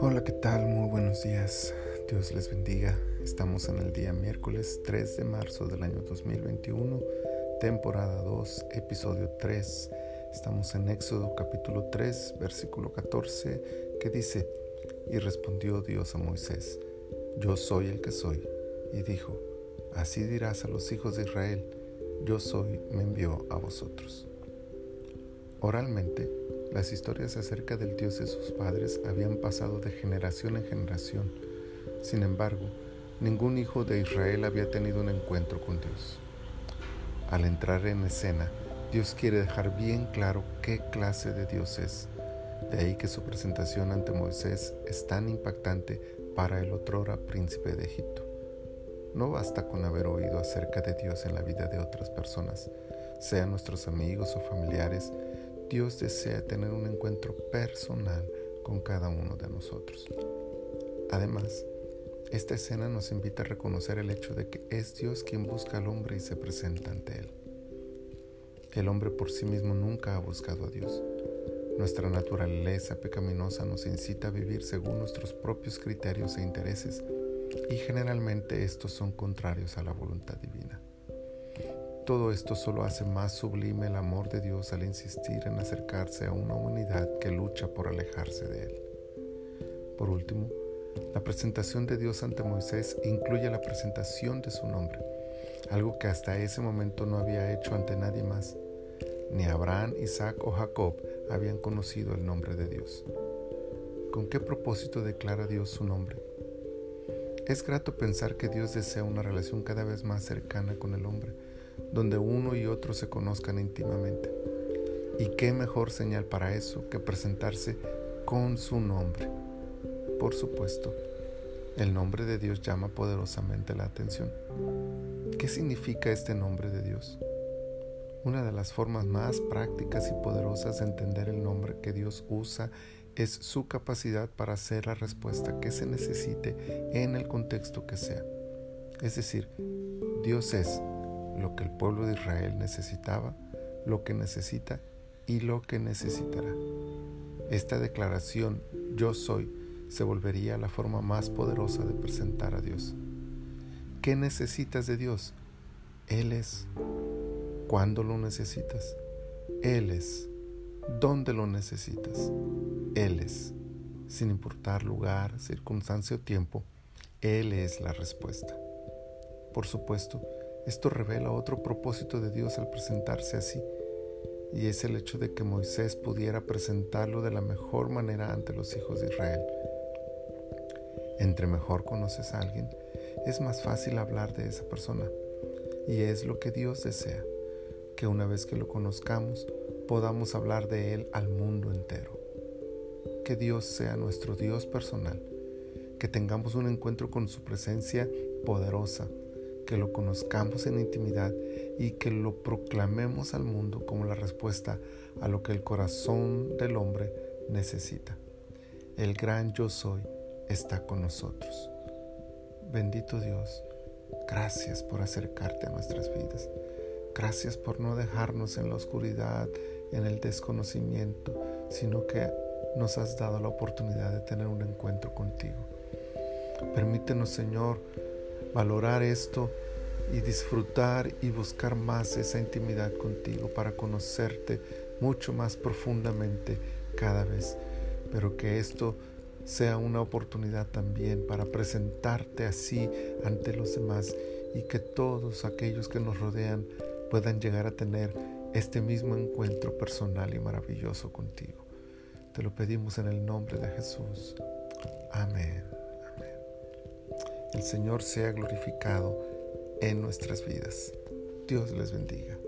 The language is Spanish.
Hola, ¿qué tal? Muy buenos días. Dios les bendiga. Estamos en el día miércoles 3 de marzo del año 2021, temporada 2, episodio 3. Estamos en Éxodo capítulo 3, versículo 14, que dice, y respondió Dios a Moisés, yo soy el que soy. Y dijo, así dirás a los hijos de Israel, yo soy, me envió a vosotros. Oralmente, las historias acerca del Dios de sus padres habían pasado de generación en generación. Sin embargo, ningún hijo de Israel había tenido un encuentro con Dios. Al entrar en escena, Dios quiere dejar bien claro qué clase de Dios es. De ahí que su presentación ante Moisés es tan impactante para el otrora príncipe de Egipto. No basta con haber oído acerca de Dios en la vida de otras personas, sean nuestros amigos o familiares, Dios desea tener un encuentro personal con cada uno de nosotros. Además, esta escena nos invita a reconocer el hecho de que es Dios quien busca al hombre y se presenta ante él. El hombre por sí mismo nunca ha buscado a Dios. Nuestra naturaleza pecaminosa nos incita a vivir según nuestros propios criterios e intereses y generalmente estos son contrarios a la voluntad divina. Todo esto solo hace más sublime el amor de Dios al insistir en acercarse a una humanidad que lucha por alejarse de Él. Por último, la presentación de Dios ante Moisés incluye la presentación de su nombre, algo que hasta ese momento no había hecho ante nadie más. Ni Abraham, Isaac o Jacob habían conocido el nombre de Dios. ¿Con qué propósito declara Dios su nombre? Es grato pensar que Dios desea una relación cada vez más cercana con el hombre donde uno y otro se conozcan íntimamente. ¿Y qué mejor señal para eso que presentarse con su nombre? Por supuesto, el nombre de Dios llama poderosamente la atención. ¿Qué significa este nombre de Dios? Una de las formas más prácticas y poderosas de entender el nombre que Dios usa es su capacidad para hacer la respuesta que se necesite en el contexto que sea. Es decir, Dios es lo que el pueblo de Israel necesitaba, lo que necesita y lo que necesitará. Esta declaración, yo soy, se volvería la forma más poderosa de presentar a Dios. ¿Qué necesitas de Dios? Él es. ¿Cuándo lo necesitas? Él es. ¿Dónde lo necesitas? Él es. Sin importar lugar, circunstancia o tiempo, Él es la respuesta. Por supuesto, esto revela otro propósito de Dios al presentarse así, y es el hecho de que Moisés pudiera presentarlo de la mejor manera ante los hijos de Israel. Entre mejor conoces a alguien, es más fácil hablar de esa persona, y es lo que Dios desea, que una vez que lo conozcamos, podamos hablar de Él al mundo entero. Que Dios sea nuestro Dios personal, que tengamos un encuentro con su presencia poderosa, que lo conozcamos en intimidad y que lo proclamemos al mundo como la respuesta a lo que el corazón del hombre necesita. El gran yo soy está con nosotros. Bendito Dios, gracias por acercarte a nuestras vidas. Gracias por no dejarnos en la oscuridad, en el desconocimiento, sino que nos has dado la oportunidad de tener un encuentro contigo. Permítenos, Señor, valorar esto y disfrutar y buscar más esa intimidad contigo para conocerte mucho más profundamente cada vez. Pero que esto sea una oportunidad también para presentarte así ante los demás y que todos aquellos que nos rodean puedan llegar a tener este mismo encuentro personal y maravilloso contigo. Te lo pedimos en el nombre de Jesús. Amén. El Señor sea glorificado en nuestras vidas. Dios les bendiga.